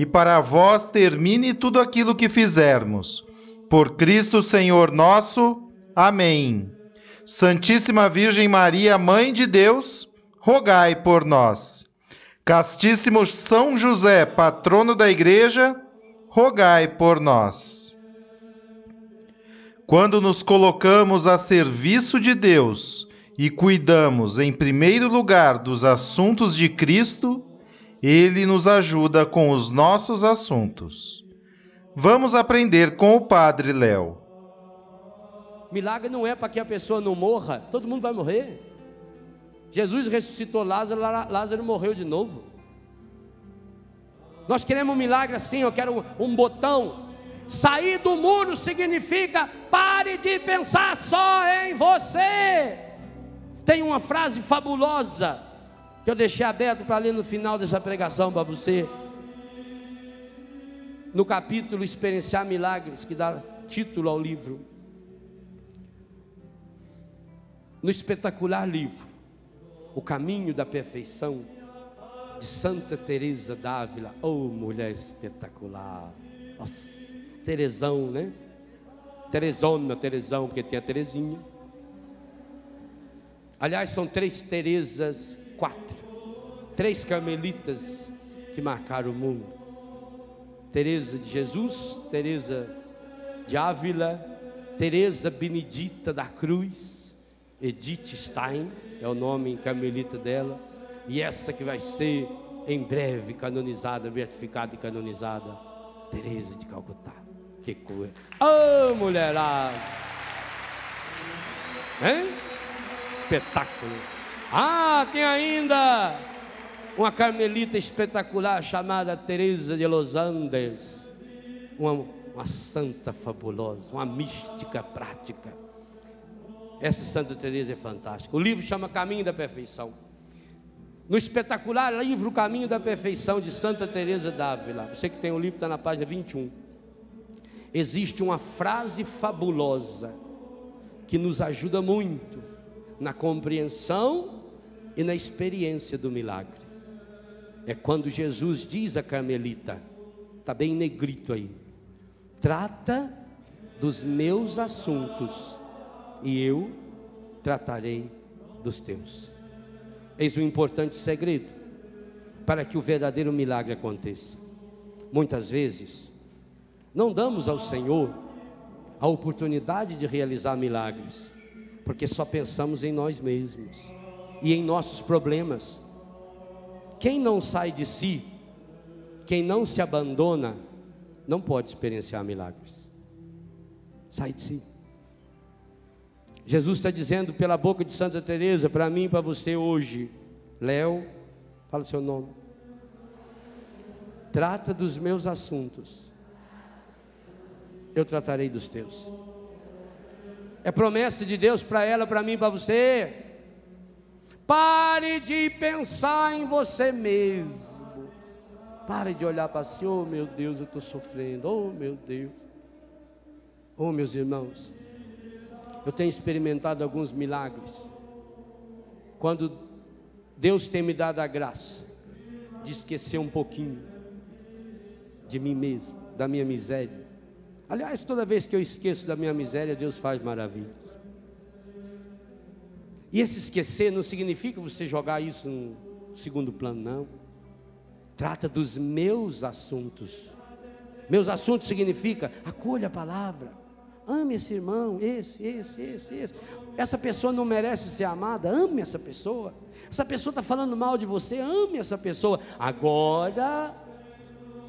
e para vós termine tudo aquilo que fizermos. Por Cristo Senhor nosso. Amém. Santíssima Virgem Maria, Mãe de Deus, rogai por nós. Castíssimo São José, patrono da Igreja, rogai por nós. Quando nos colocamos a serviço de Deus e cuidamos, em primeiro lugar, dos assuntos de Cristo, ele nos ajuda com os nossos assuntos. Vamos aprender com o Padre Léo. Milagre não é para que a pessoa não morra, todo mundo vai morrer. Jesus ressuscitou Lázaro, Lázaro morreu de novo. Nós queremos um milagre assim, eu quero um botão. Sair do muro significa pare de pensar só em você. Tem uma frase fabulosa que eu deixei aberto para ler no final dessa pregação para você. No capítulo Experienciar Milagres, que dá título ao livro. No espetacular livro, O Caminho da Perfeição, de Santa Teresa d'Ávila. Oh, mulher espetacular. Nossa, Teresão, né? Teresona, Teresão, porque tem a Terezinha. Aliás, são três Terezas quatro, Três carmelitas que marcaram o mundo. Teresa de Jesus, Teresa de Ávila, Teresa Benedita da Cruz, Edith Stein é o nome em carmelita dela, e essa que vai ser em breve canonizada, beatificada e canonizada, Teresa de Calcutá. Que coisa! Ô oh, mulherada! Hein? Espetáculo! Ah, tem ainda uma carmelita espetacular chamada Teresa de Los Andes, uma, uma santa fabulosa, uma mística prática. Essa Santa Teresa é fantástica. O livro chama Caminho da Perfeição. No espetacular livro Caminho da Perfeição de Santa Teresa d'Ávila, você que tem o livro está na página 21. Existe uma frase fabulosa que nos ajuda muito na compreensão e na experiência do milagre. É quando Jesus diz a Carmelita, está bem negrito aí, trata dos meus assuntos e eu tratarei dos teus. Eis um importante segredo para que o verdadeiro milagre aconteça. Muitas vezes, não damos ao Senhor a oportunidade de realizar milagres, porque só pensamos em nós mesmos e em nossos problemas. Quem não sai de si, quem não se abandona, não pode experienciar milagres. Sai de si. Jesus está dizendo pela boca de Santa Teresa para mim e para você hoje, Léo, fala seu nome. Trata dos meus assuntos. Eu tratarei dos teus. É promessa de Deus para ela, para mim, para você. Pare de pensar em você mesmo. Pare de olhar para si, oh meu Deus, eu estou sofrendo, oh meu Deus. Oh meus irmãos, eu tenho experimentado alguns milagres. Quando Deus tem me dado a graça de esquecer um pouquinho de mim mesmo, da minha miséria. Aliás, toda vez que eu esqueço da minha miséria, Deus faz maravilhas. E esse esquecer não significa você jogar isso no segundo plano, não. Trata dos meus assuntos. Meus assuntos significa acolha a palavra, ame esse irmão, esse, esse, esse, esse. Essa pessoa não merece ser amada, ame essa pessoa. Essa pessoa está falando mal de você, ame essa pessoa. Agora,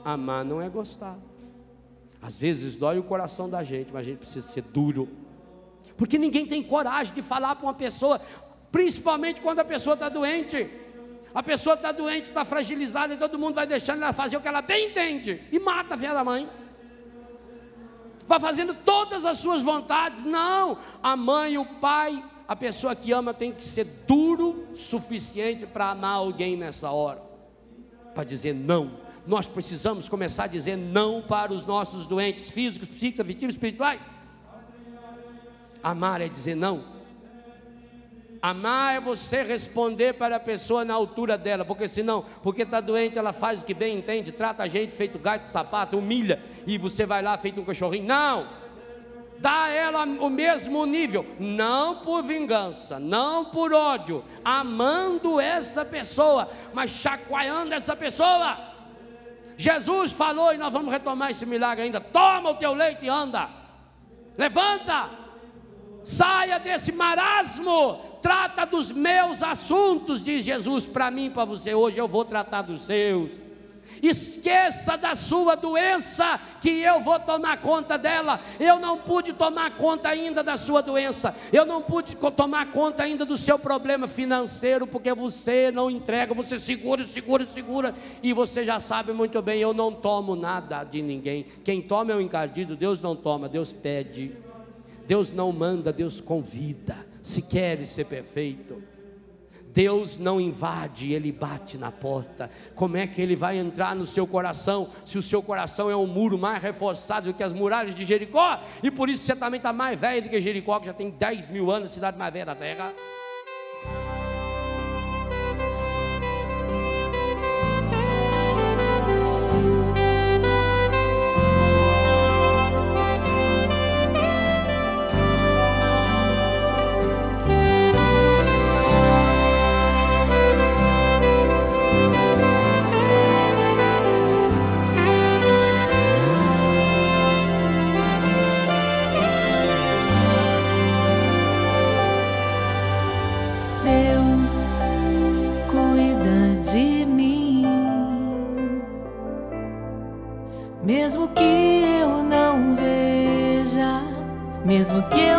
amar não é gostar. Às vezes dói o coração da gente, mas a gente precisa ser duro. Porque ninguém tem coragem de falar para uma pessoa, principalmente quando a pessoa está doente. A pessoa está doente, está fragilizada, e todo mundo vai deixando ela fazer o que ela bem entende e mata a filha da mãe vai fazendo todas as suas vontades. Não, a mãe, o pai, a pessoa que ama tem que ser duro suficiente para amar alguém nessa hora, para dizer não. Nós precisamos começar a dizer não para os nossos doentes físicos, psíquicos, afetivos, espirituais. Amar é dizer não. Amar é você responder para a pessoa na altura dela, porque senão, porque está doente, ela faz o que bem entende, trata a gente feito gato sapato, humilha, e você vai lá feito um cachorrinho. Não! Dá a ela o mesmo nível, não por vingança, não por ódio, amando essa pessoa, mas chacoalhando essa pessoa. Jesus falou, e nós vamos retomar esse milagre ainda: toma o teu leite e anda, levanta, saia desse marasmo, trata dos meus assuntos, diz Jesus para mim para você. Hoje eu vou tratar dos seus. Esqueça da sua doença, que eu vou tomar conta dela. Eu não pude tomar conta ainda da sua doença. Eu não pude tomar conta ainda do seu problema financeiro, porque você não entrega, você segura, segura, segura. E você já sabe muito bem: eu não tomo nada de ninguém. Quem toma é o encardido, Deus não toma, Deus pede. Deus não manda, Deus convida. Se queres ser perfeito, Deus não invade, Ele bate na porta. Como é que Ele vai entrar no seu coração, se o seu coração é um muro mais reforçado do que as muralhas de Jericó? E por isso você também está mais velho do que Jericó, que já tem 10 mil anos, cidade mais velha da terra. Mesmo que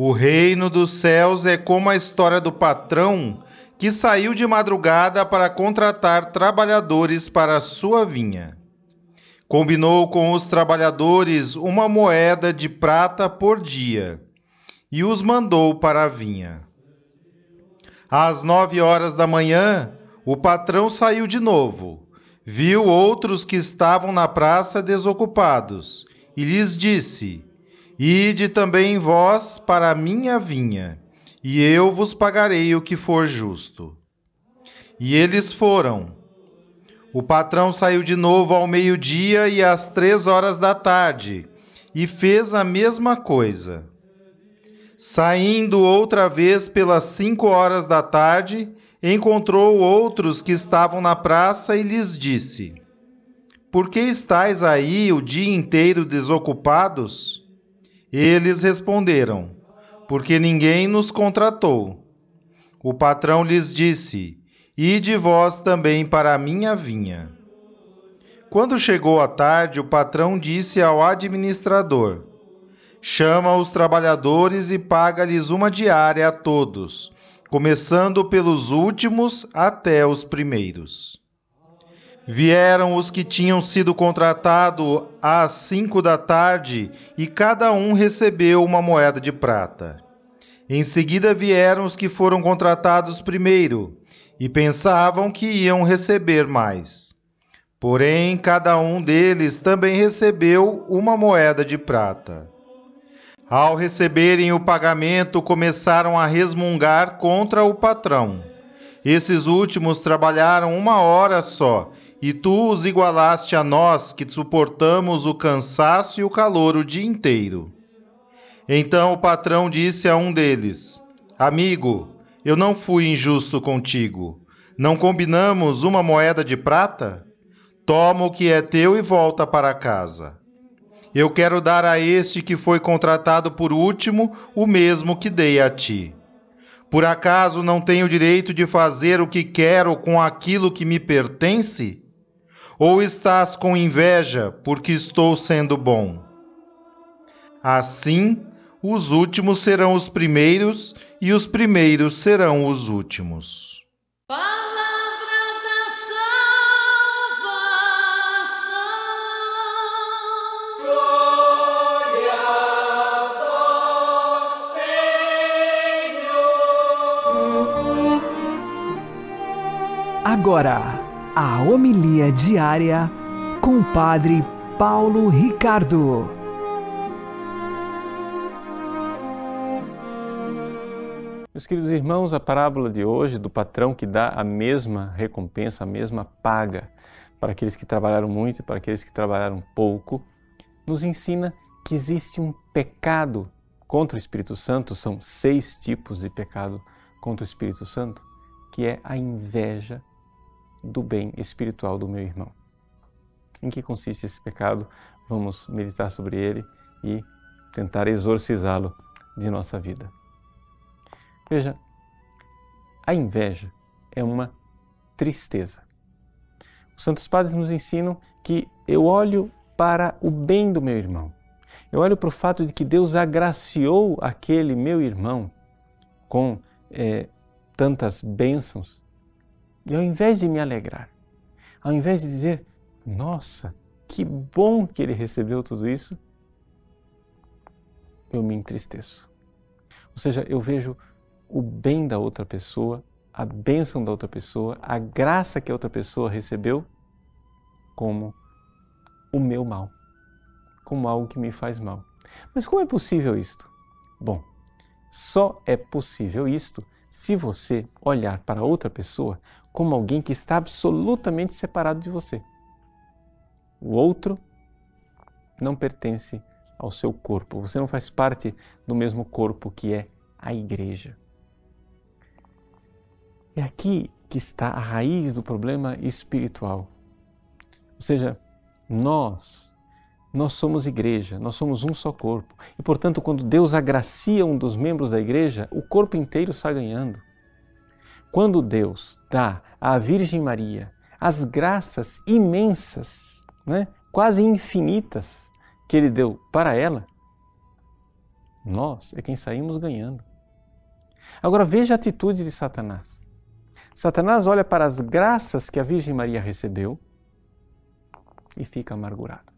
O reino dos céus é como a história do patrão que saiu de madrugada para contratar trabalhadores para a sua vinha. Combinou com os trabalhadores uma moeda de prata por dia e os mandou para a vinha. Às nove horas da manhã, o patrão saiu de novo, viu outros que estavam na praça desocupados e lhes disse: Ide também vós para a minha vinha, e eu vos pagarei o que for justo. E eles foram. O patrão saiu de novo ao meio-dia e às três horas da tarde, e fez a mesma coisa. Saindo outra vez pelas cinco horas da tarde, encontrou outros que estavam na praça e lhes disse: Por que estáis aí o dia inteiro desocupados? Eles responderam: Porque ninguém nos contratou. O patrão lhes disse: Ide vós também para a minha vinha. Quando chegou a tarde, o patrão disse ao administrador: Chama os trabalhadores e paga-lhes uma diária a todos, começando pelos últimos até os primeiros. Vieram os que tinham sido contratados às cinco da tarde e cada um recebeu uma moeda de prata. Em seguida vieram os que foram contratados primeiro e pensavam que iam receber mais. Porém, cada um deles também recebeu uma moeda de prata. Ao receberem o pagamento, começaram a resmungar contra o patrão. Esses últimos trabalharam uma hora só e tu os igualaste a nós que suportamos o cansaço e o calor o dia inteiro. Então o patrão disse a um deles: Amigo, eu não fui injusto contigo. Não combinamos uma moeda de prata? Toma o que é teu e volta para casa. Eu quero dar a este que foi contratado por último o mesmo que dei a ti. Por acaso não tenho direito de fazer o que quero com aquilo que me pertence? Ou estás com inveja porque estou sendo bom? Assim, os últimos serão os primeiros e os primeiros serão os últimos. Palavra da salvação. Glória a Senhor. Agora, a homilia diária com o Padre Paulo Ricardo. Meus queridos irmãos, a parábola de hoje do patrão que dá a mesma recompensa, a mesma paga para aqueles que trabalharam muito e para aqueles que trabalharam pouco, nos ensina que existe um pecado contra o Espírito Santo, são seis tipos de pecado contra o Espírito Santo, que é a inveja do bem espiritual do meu irmão. Em que consiste esse pecado? Vamos meditar sobre ele e tentar exorcizá-lo de nossa vida. Veja, a inveja é uma tristeza. Os Santos Padres nos ensinam que eu olho para o bem do meu irmão. Eu olho para o fato de que Deus agraciou aquele meu irmão com é, tantas bênçãos. E ao invés de me alegrar, ao invés de dizer, nossa, que bom que ele recebeu tudo isso, eu me entristeço. Ou seja, eu vejo o bem da outra pessoa, a bênção da outra pessoa, a graça que a outra pessoa recebeu como o meu mal, como algo que me faz mal. Mas como é possível isto? Bom, só é possível isto se você olhar para outra pessoa como alguém que está absolutamente separado de você. O outro não pertence ao seu corpo, você não faz parte do mesmo corpo que é a igreja. É aqui que está a raiz do problema espiritual. Ou seja, nós, nós somos igreja, nós somos um só corpo. E, portanto, quando Deus agracia um dos membros da igreja, o corpo inteiro está ganhando. Quando Deus dá à Virgem Maria as graças imensas, né, quase infinitas, que Ele deu para ela, nós é quem saímos ganhando. Agora veja a atitude de Satanás. Satanás olha para as graças que a Virgem Maria recebeu e fica amargurado.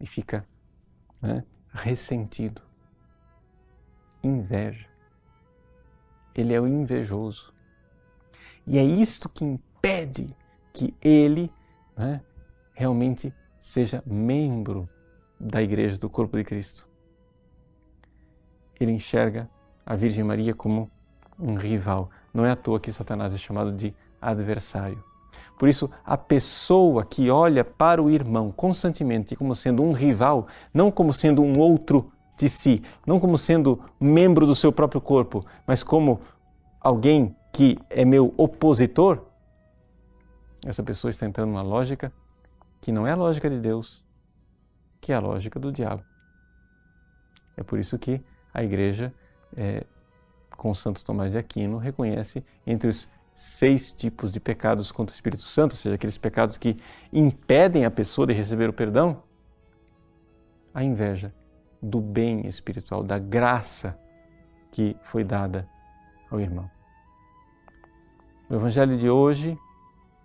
E fica né, ressentido. Inveja. Ele é o invejoso. E é isto que impede que ele né, realmente seja membro da igreja, do corpo de Cristo. Ele enxerga a Virgem Maria como um rival. Não é à toa que Satanás é chamado de adversário. Por isso, a pessoa que olha para o irmão constantemente como sendo um rival, não como sendo um outro de si, não como sendo membro do seu próprio corpo, mas como alguém que é meu opositor, essa pessoa está entrando numa lógica que não é a lógica de Deus, que é a lógica do diabo. É por isso que a igreja, é, com Santo Tomás de Aquino, reconhece entre os seis tipos de pecados contra o Espírito Santo, ou seja, aqueles pecados que impedem a pessoa de receber o perdão, a inveja do bem espiritual, da graça que foi dada ao irmão. O Evangelho de hoje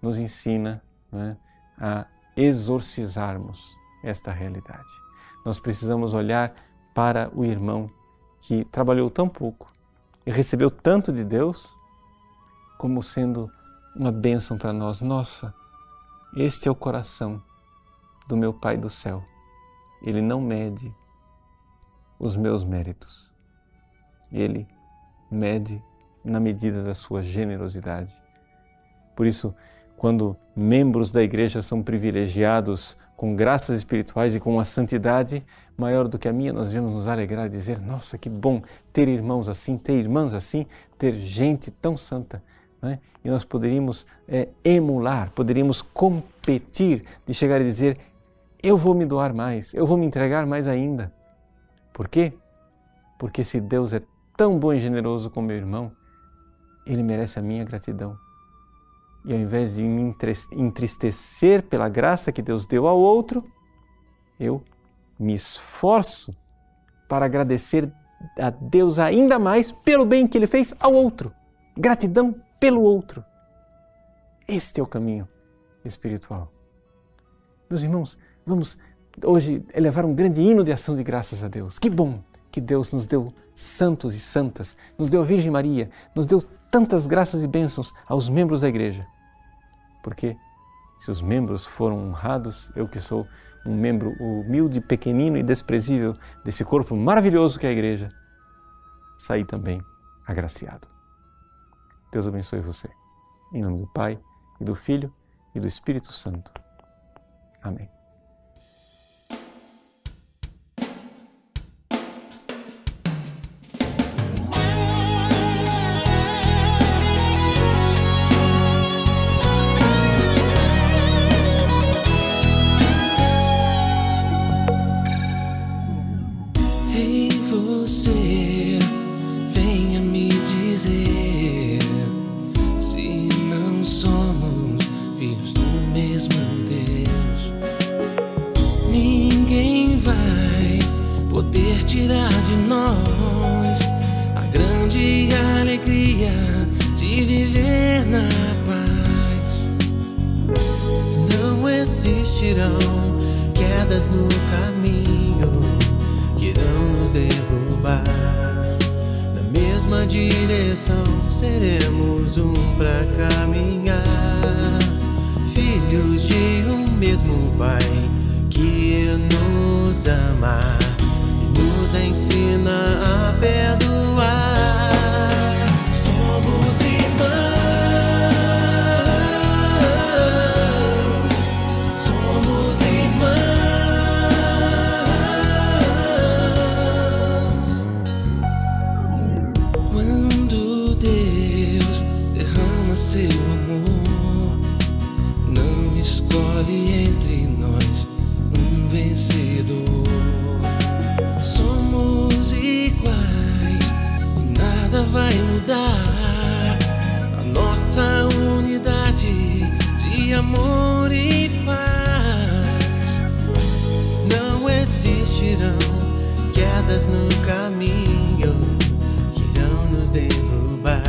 nos ensina né, a exorcizarmos esta realidade. Nós precisamos olhar para o irmão que trabalhou tão pouco e recebeu tanto de Deus como sendo uma bênção para nós. Nossa, este é o coração do meu Pai do céu. Ele não mede os meus méritos. Ele mede na medida da sua generosidade. Por isso, quando membros da igreja são privilegiados com graças espirituais e com uma santidade maior do que a minha, nós devemos nos alegrar e dizer: Nossa, que bom ter irmãos assim, ter irmãs assim, ter gente tão santa. Né? E nós poderíamos é, emular, poderíamos competir de chegar e dizer: Eu vou me doar mais, eu vou me entregar mais ainda. Por quê? Porque se Deus é tão bom e generoso com meu irmão, ele merece a minha gratidão e ao invés de me entristecer pela graça que Deus deu ao outro, eu me esforço para agradecer a Deus ainda mais pelo bem que Ele fez ao outro. Gratidão pelo outro. Este é o caminho espiritual. Meus irmãos, vamos hoje elevar um grande hino de ação de graças a Deus. Que bom que Deus nos deu santos e santas, nos deu a Virgem Maria, nos deu tantas graças e bênçãos aos membros da igreja. Porque se os membros foram honrados, eu que sou um membro humilde, pequenino e desprezível desse corpo maravilhoso que é a igreja, saí também agraciado. Deus abençoe você. Em nome do Pai, e do Filho, e do Espírito Santo. Amém. pedras no caminho que irão nos derrubar. Na mesma direção seremos um pra caminhar, filhos de um mesmo Pai que nos ama e nos ensina a perdoar. Quedas no caminho que irão nos derrubar.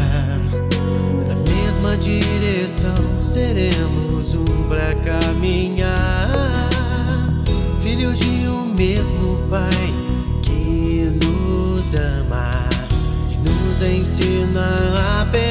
Na mesma direção seremos um pra caminhar. Filhos de um mesmo Pai que nos ama e nos ensina a perdoar.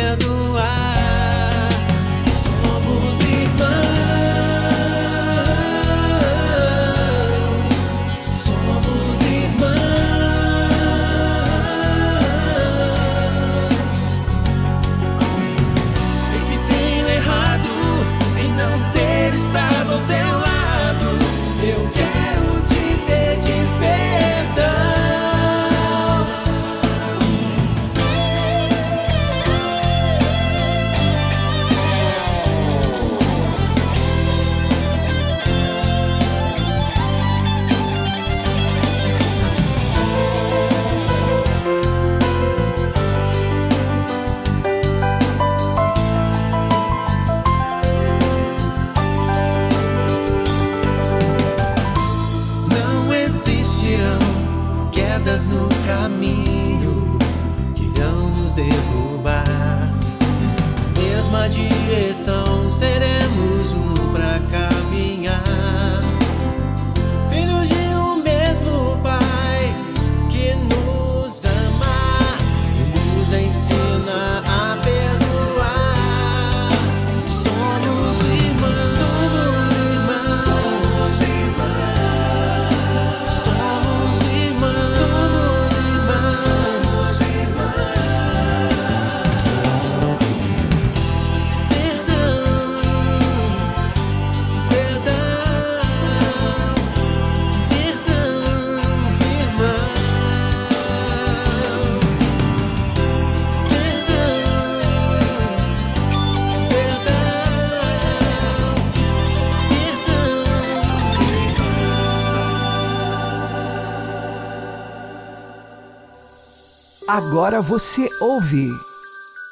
Agora você ouve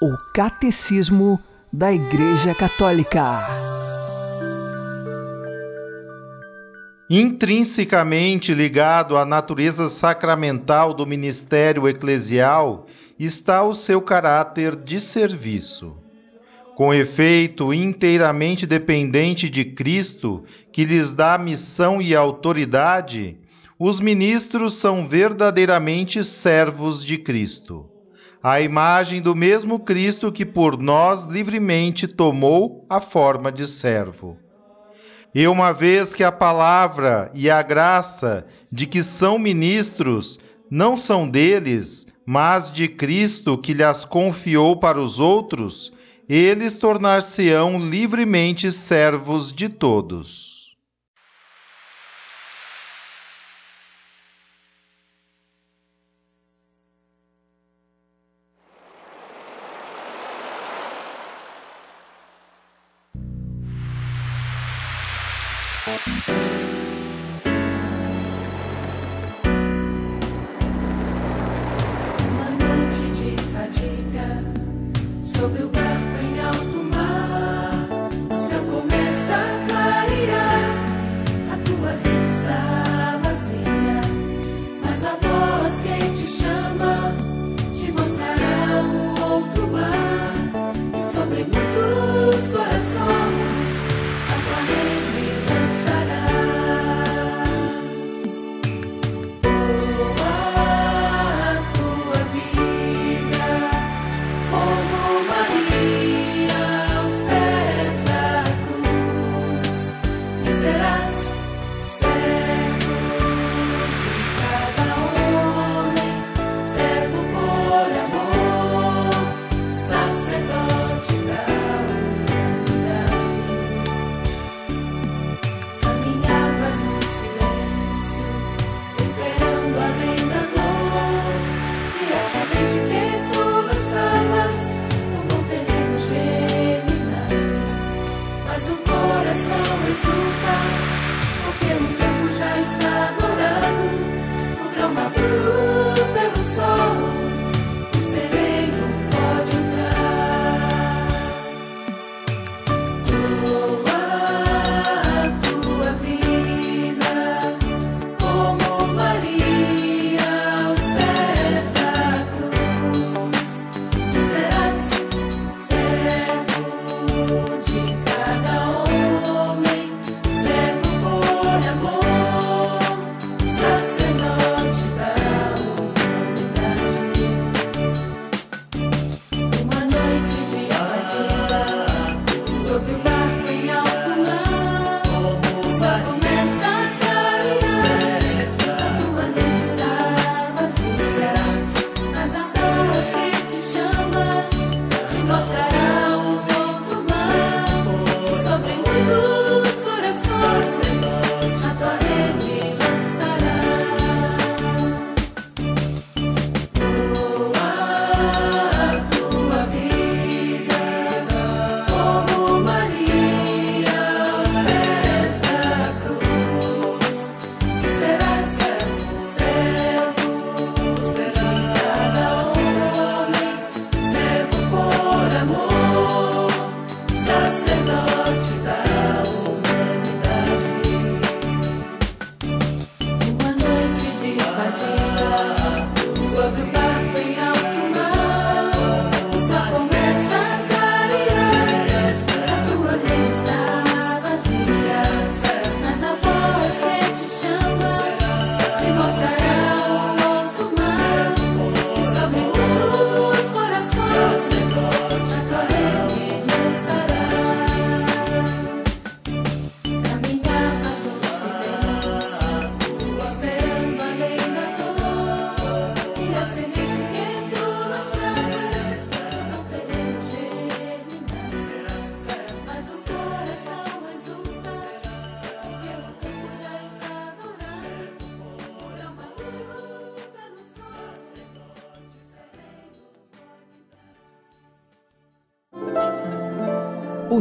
o Catecismo da Igreja Católica. Intrinsecamente ligado à natureza sacramental do ministério eclesial está o seu caráter de serviço. Com efeito, inteiramente dependente de Cristo, que lhes dá missão e autoridade, os ministros são verdadeiramente servos de Cristo. A imagem do mesmo Cristo que por nós livremente tomou a forma de servo. E uma vez que a palavra e a graça de que são ministros não são deles, mas de Cristo que lhes confiou para os outros, eles tornar-se-ão livremente servos de todos.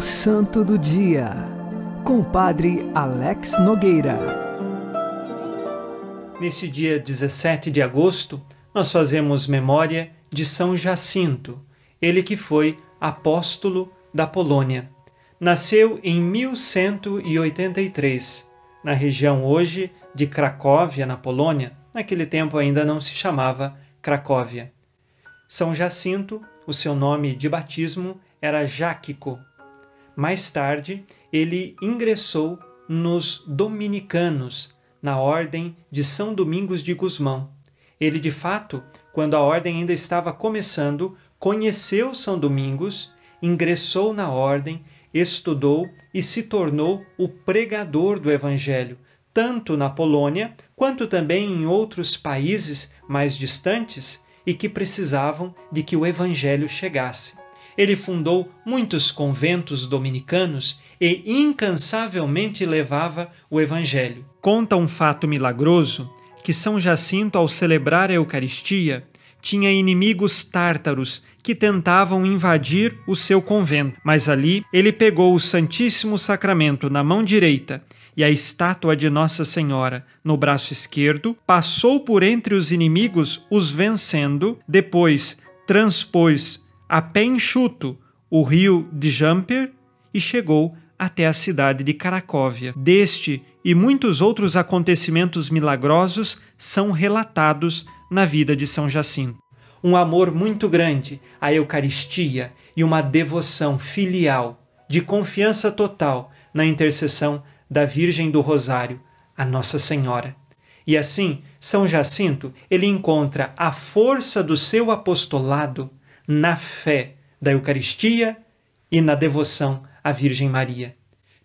O Santo do Dia, com o Padre Alex Nogueira. Neste dia 17 de agosto, nós fazemos memória de São Jacinto, ele que foi apóstolo da Polônia. Nasceu em 1183, na região hoje de Cracóvia, na Polônia. Naquele tempo ainda não se chamava Cracóvia. São Jacinto, o seu nome de batismo era Jáquico. Mais tarde, ele ingressou nos dominicanos, na ordem de São Domingos de Gusmão. Ele, de fato, quando a ordem ainda estava começando, conheceu São Domingos, ingressou na ordem, estudou e se tornou o pregador do Evangelho, tanto na Polônia quanto também em outros países mais distantes e que precisavam de que o Evangelho chegasse. Ele fundou muitos conventos dominicanos e incansavelmente levava o Evangelho. Conta um fato milagroso que São Jacinto, ao celebrar a Eucaristia, tinha inimigos tártaros que tentavam invadir o seu convento, mas ali ele pegou o Santíssimo Sacramento na mão direita e a estátua de Nossa Senhora no braço esquerdo, passou por entre os inimigos, os vencendo, depois transpôs a pé enxuto o rio de Jumper e chegou até a cidade de Cracóvia. Deste e muitos outros acontecimentos milagrosos são relatados na vida de São Jacinto. Um amor muito grande à Eucaristia e uma devoção filial, de confiança total na intercessão da Virgem do Rosário, a Nossa Senhora. E assim, São Jacinto, ele encontra a força do seu apostolado na fé da Eucaristia e na devoção à Virgem Maria.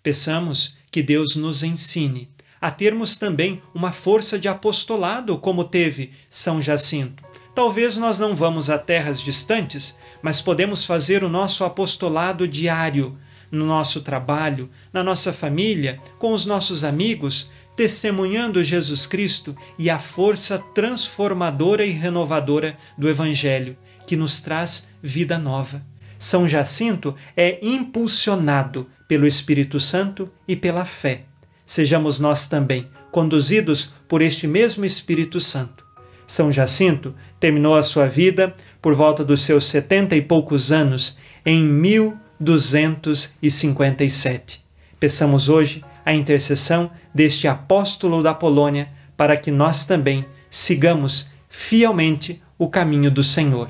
Peçamos que Deus nos ensine a termos também uma força de apostolado como teve São Jacinto. Talvez nós não vamos a terras distantes, mas podemos fazer o nosso apostolado diário no nosso trabalho, na nossa família, com os nossos amigos, testemunhando Jesus Cristo e a força transformadora e renovadora do Evangelho, que nos traz vida nova. São Jacinto é impulsionado pelo Espírito Santo e pela fé. Sejamos nós também conduzidos por este mesmo Espírito Santo. São Jacinto terminou a sua vida por volta dos seus setenta e poucos anos em 1257. Peçamos hoje a intercessão deste apóstolo da Polônia para que nós também sigamos fielmente o caminho do Senhor.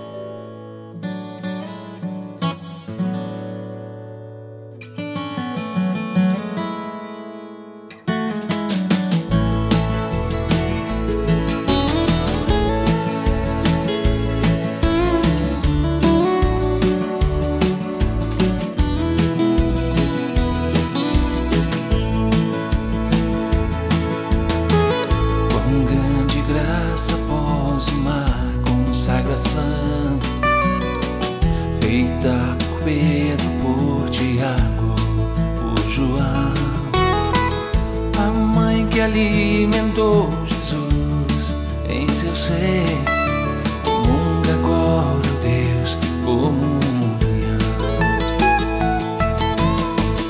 Após uma consagração feita por Pedro, por Tiago, por João. A mãe que alimentou Jesus em seu ser, comunga agora Deus comunhão.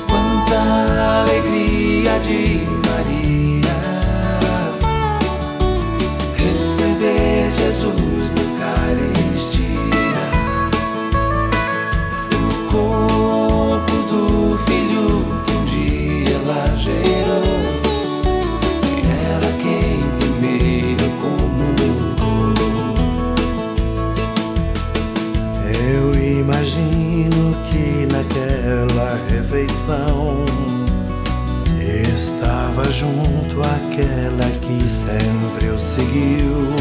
Quanta alegria de dia ela gerou. Foi ela quem primeiro comungou. Eu imagino que naquela refeição estava junto àquela que sempre o seguiu.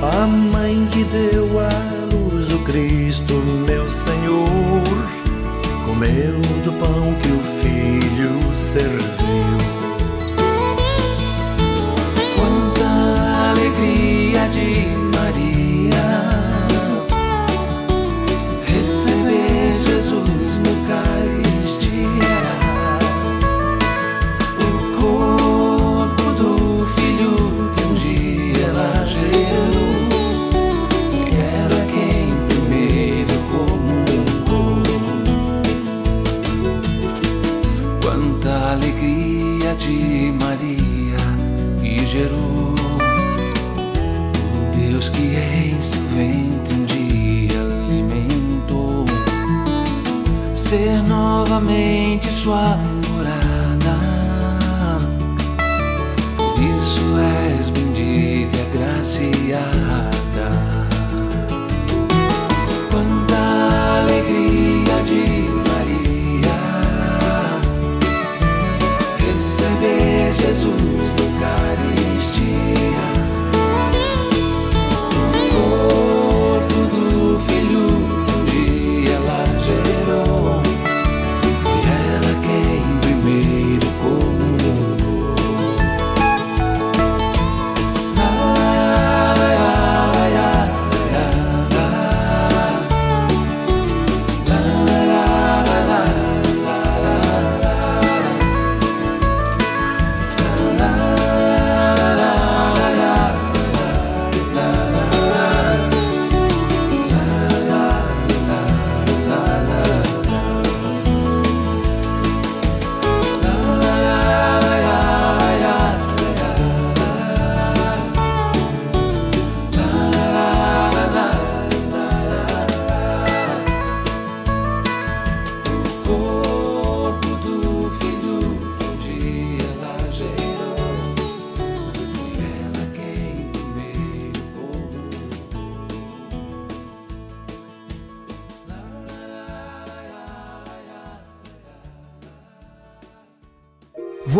A mãe que deu à luz o Cristo, meu Senhor, comeu do pão que o Filho You serviu.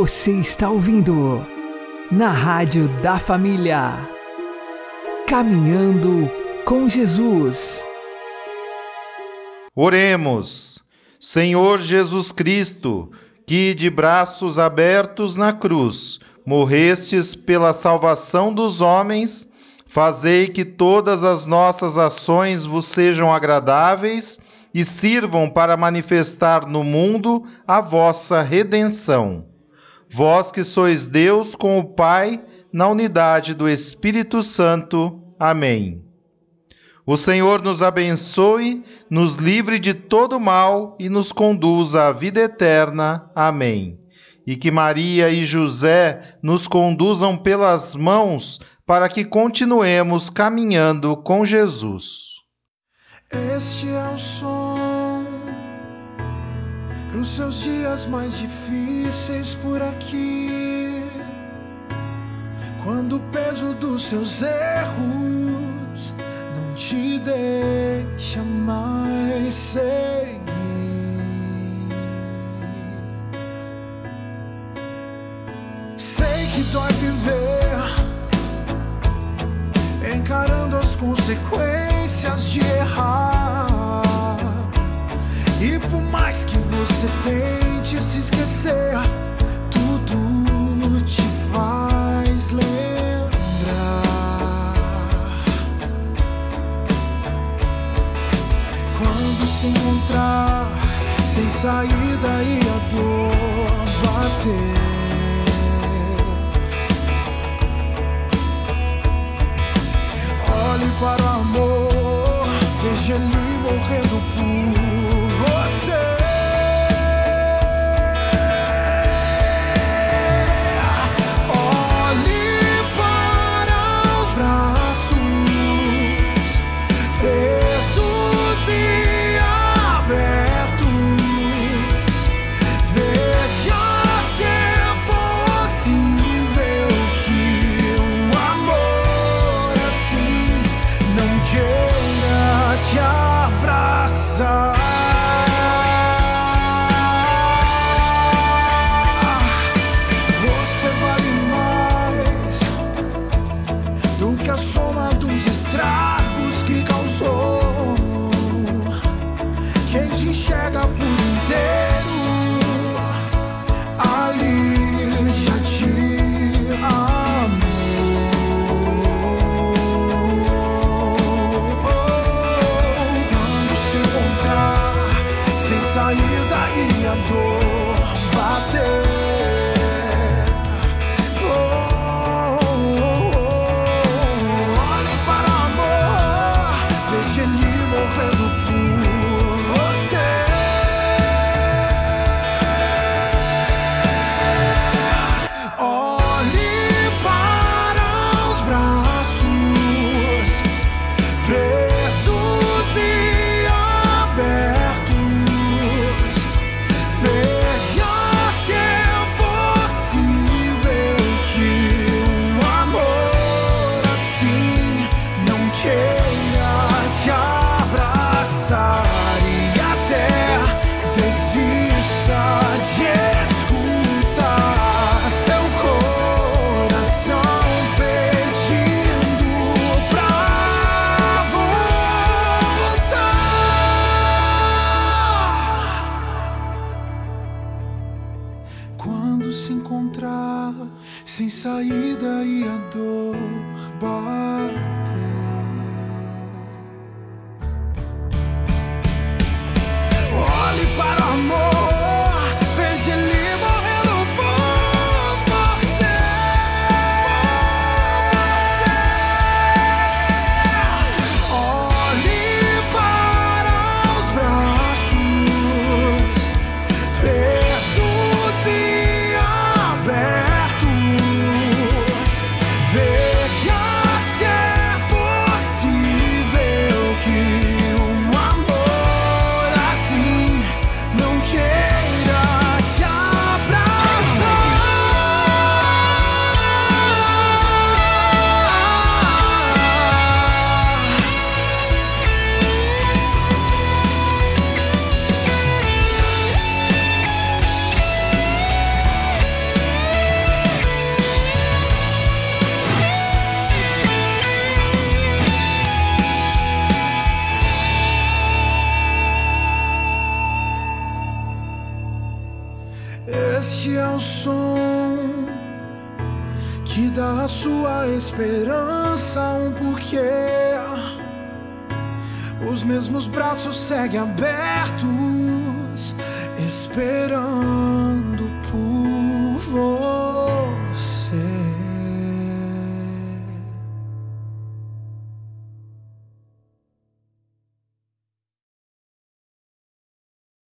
Você está ouvindo na Rádio da Família. Caminhando com Jesus. Oremos. Senhor Jesus Cristo, que de braços abertos na cruz morrestes pela salvação dos homens, fazei que todas as nossas ações vos sejam agradáveis e sirvam para manifestar no mundo a vossa redenção. Vós que sois Deus com o Pai, na unidade do Espírito Santo. Amém. O Senhor nos abençoe, nos livre de todo mal e nos conduza à vida eterna. Amém. E que Maria e José nos conduzam pelas mãos para que continuemos caminhando com Jesus. Este é o som para os seus dias mais difíceis por aqui. Quando o peso dos seus erros não te deixa mais seguir. Sei que dói viver encarando as consequências de errar. Mais que você tente se esquecer, tudo te faz lembrar. Quando se encontrar sem saída e a dor bater. Olhe para o amor, veja ele morrendo por você.